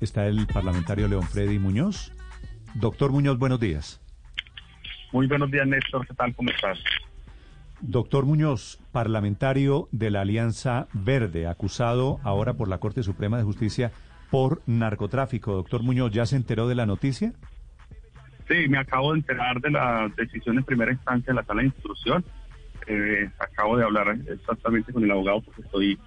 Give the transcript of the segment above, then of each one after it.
Está el parlamentario León Freddy Muñoz. Doctor Muñoz, buenos días. Muy buenos días, Néstor. ¿Qué tal? ¿Cómo estás? Doctor Muñoz, parlamentario de la Alianza Verde, acusado ahora por la Corte Suprema de Justicia por narcotráfico. Doctor Muñoz, ¿ya se enteró de la noticia? Sí, me acabo de enterar de la decisión en primera instancia de la sala de instrucción. Eh, acabo de hablar exactamente con el abogado porque estoy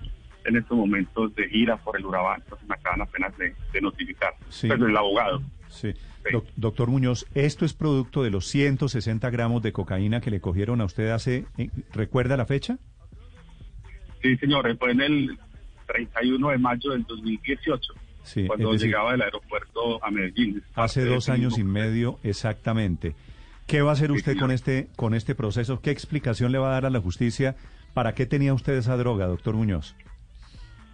en estos momentos de gira por el Urabá, entonces me acaban apenas de, notificar. Sí. Pero el abogado. Sí. doctor Muñoz, ¿esto es producto de los 160 gramos de cocaína que le cogieron a usted hace... Eh, ¿Recuerda la fecha? Sí, señores, fue en el 31 de mayo del 2018. Sí, cuando llegaba del aeropuerto a Medellín. Hace dos años y medio exactamente. ¿Qué va a hacer usted con este con este proceso? ¿Qué explicación le va a dar a la justicia? ¿Para qué tenía usted esa droga, doctor Muñoz?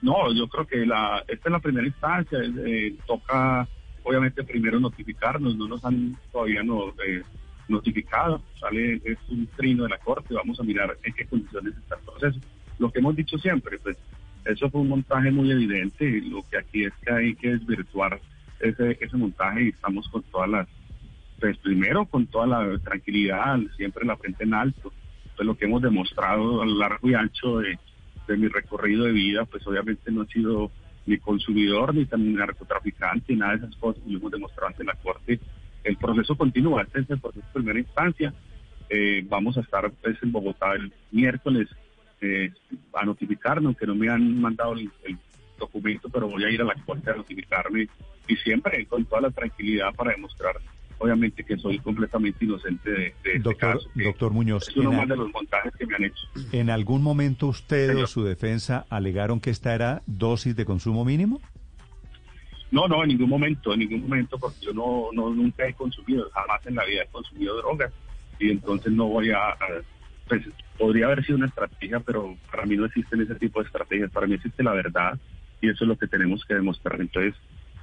No, yo creo que la, esta es la primera instancia. Eh, toca, obviamente, primero notificarnos. No nos han todavía no, eh, notificado. Sale, es un trino de la Corte. Vamos a mirar en qué condiciones está el proceso. Lo que hemos dicho siempre, pues, eso fue un montaje muy evidente. Lo que aquí es que hay que desvirtuar ese, ese montaje y estamos con todas las, pues, primero con toda la tranquilidad, siempre la frente en alto. Pues lo que hemos demostrado a lo largo y ancho de de mi recorrido de vida, pues obviamente no he sido ni consumidor, ni también narcotraficante, nada de esas cosas, lo hemos demostrado ante la Corte. El proceso continúa, este es el proceso de primera instancia. Eh, vamos a estar pues, en Bogotá el miércoles eh, a notificarnos, aunque no me han mandado el, documento, pero voy a ir a la Corte a notificarme y siempre con toda la tranquilidad para demostrar obviamente que soy completamente inocente de, este doctor, caso. Doctor Muñoz. Es uno más de los montajes que me han hecho. ¿En algún momento usted o su defensa alegaron que esta era dosis de consumo mínimo? No, no, en ningún momento, en ningún momento, porque yo no, no nunca he consumido, jamás en la vida he consumido drogas y entonces no voy a, pues podría haber sido una estrategia, pero para mí no existen ese tipo de estrategias, para mí existe la verdad y eso es lo que tenemos que demostrar. Entonces,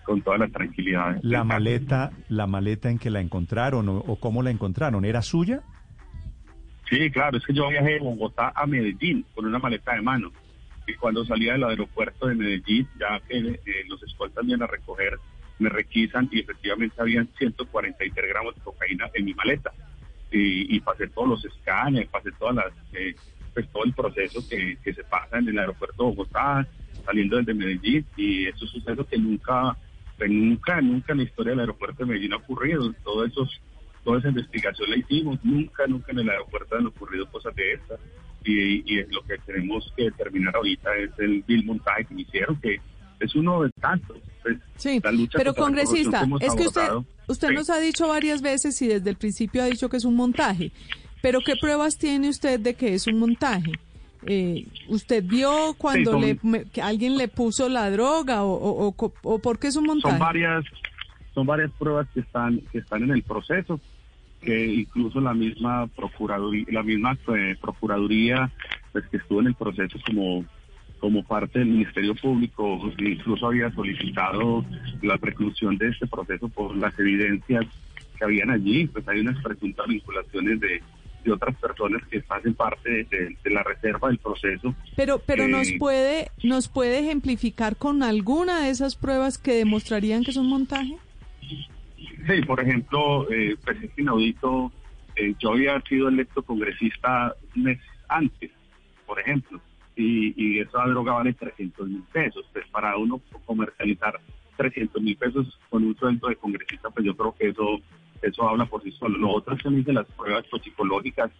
con toda la tranquilidad. La maleta, la maleta en que la encontraron o, cómo la encontraron, ¿era suya? Sí, claro, es que yo viajé de Bogotá a Medellín con una maleta de mano. Y cuando salía del aeropuerto de Medellín, ya que eh, los escoltas vienen a recoger, me requisan y efectivamente habían 143 gramos de cocaína en mi maleta. Y, pasé todos los escáneres, pasé todas las, eh, pues todo el proceso que, que se pasa en el aeropuerto de Bogotá, saliendo desde Medellín. Y eso es un suceso que nunca nunca, nunca en la historia del aeropuerto de Medellín ha ocurrido. Todo esos, toda esa investigación la hicimos, nunca, nunca en el aeropuerto han ocurrido cosas de estas. Y, y lo que tenemos que determinar ahorita es el bill montaje que hicieron, que es uno de tantos. Pues, sí, pero congresista, es que usted, usted nos ha dicho varias veces y desde el principio ha dicho que es un montaje, pero ¿qué pruebas tiene usted de que es un montaje? Eh, ¿Usted vio cuando le, que alguien le puso la droga o, o, o, por qué es un montaje? Son varias, son varias pruebas que están, que están en el proceso, que incluso la misma procuraduría, la misma eh, procuraduría pues, que estuvo en el proceso como como parte del Ministerio Público, incluso había solicitado la preclusión de este proceso por las evidencias que habían allí, pues hay unas presuntas vinculaciones de de otras personas que hacen parte de, la reserva del proceso. Pero, pero nos eh, puede, nos puede ejemplificar con alguna de esas pruebas que demostrarían que es un montaje. Sí, por ejemplo, eh, pues es inaudito. Eh, yo había sido electo congresista un mes antes, por ejemplo, y, y esa droga vale 300 mil pesos. Pues para uno comercializar 300 mil pesos con un sueldo de congresista, pues yo creo que eso eso habla por sí solo. Lo otro es también de las pruebas toxicológicas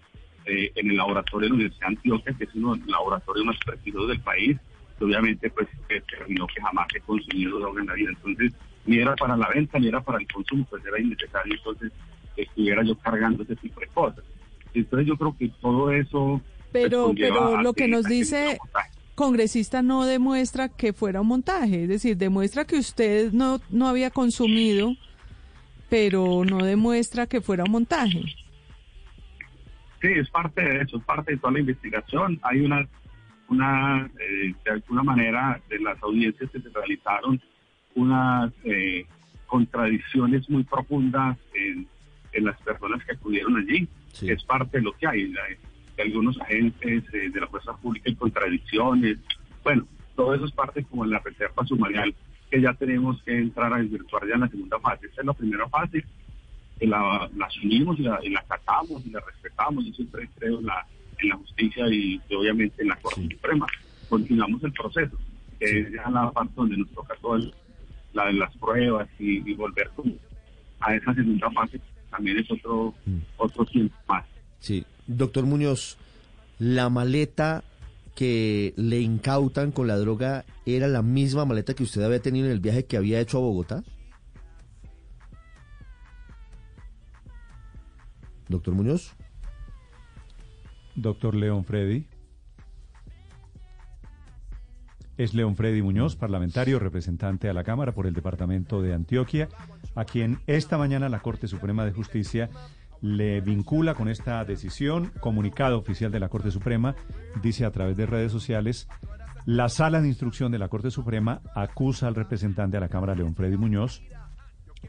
eh, en el laboratorio de la Universidad de Antioquia, que es uno de los laboratorios más prestigios del país, que obviamente pues determinó que jamás he consumido droga en la vida. Entonces, ni era para la venta, ni era para el consumo, pues era innecesario entonces que estuviera yo cargando ese tipo de cosas. Entonces yo creo que todo eso Pero, pero lo que nos dice congresista no demuestra que fuera un montaje, es decir, demuestra que usted no, no había consumido, pero no demuestra que fuera un montaje. Sí, es parte de eso, es parte de toda la investigación. Hay una, una eh, de alguna manera, de las audiencias que se realizaron, unas eh, contradicciones muy profundas en, en, las personas que acudieron allí. Es parte de lo que hay. De algunos agentes eh, de la fuerza pública y contradicciones. Bueno, todo eso es parte como en la reserva sumarial que ya tenemos que entrar a desvirtuar ya en la segunda fase. Esta es la primera fase, que la, asumimos y la, y la tratamos y la respetamos. Yo siempre creo en la, en la justicia y, obviamente en la Corte Suprema. Continuamos el proceso, que es ya la parte donde nos toca todo el la de las pruebas y, volver a esa segunda fase también es otro, mm. otro tiempo más. Sí, doctor Muñoz, la maleta que le incautan con la droga era la misma maleta que usted había tenido en el viaje que había hecho a Bogotá? Doctor Muñoz. Doctor León Freddy. Es León Freddy Muñoz, parlamentario, representante a la Cámara por el Departamento de Antioquia, a quien esta mañana la Corte Suprema de Justicia le vincula con esta decisión. Comunicado oficial de la Corte Suprema dice a través de redes sociales, la sala de instrucción de la Corte Suprema acusa al representante a la Cámara, León Freddy Muñoz,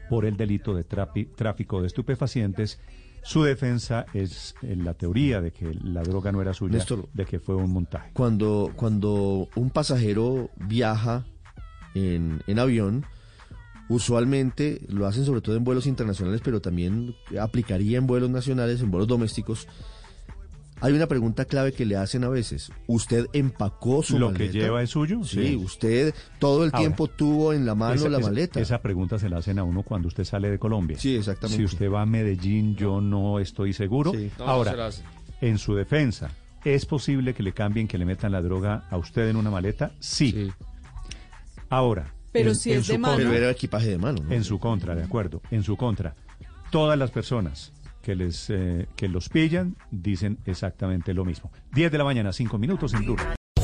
por el delito de tráfico de estupefacientes su defensa es la teoría de que la droga no era suya, de que fue un montaje. Cuando, cuando un pasajero viaja en, en avión, usualmente lo hacen sobre todo en vuelos internacionales, pero también aplicaría en vuelos nacionales, en vuelos domésticos. Hay una pregunta clave que le hacen a veces. ¿Usted empacó su maleta? ¿Lo que lleva es suyo? Sí, usted todo el tiempo tuvo en la mano la maleta. Esa pregunta se la hacen a uno cuando usted sale de Colombia. Sí, exactamente. Si usted va a Medellín, yo no estoy seguro. Ahora, en su defensa, ¿es posible que le cambien, que le metan la droga a usted en una maleta? Sí. Ahora. Pero si es de mano. pero era equipaje de mano. En su contra, de acuerdo. En su contra. Todas las personas que les eh, que los pillan dicen exactamente lo mismo. 10 de la mañana, 5 minutos en Blue.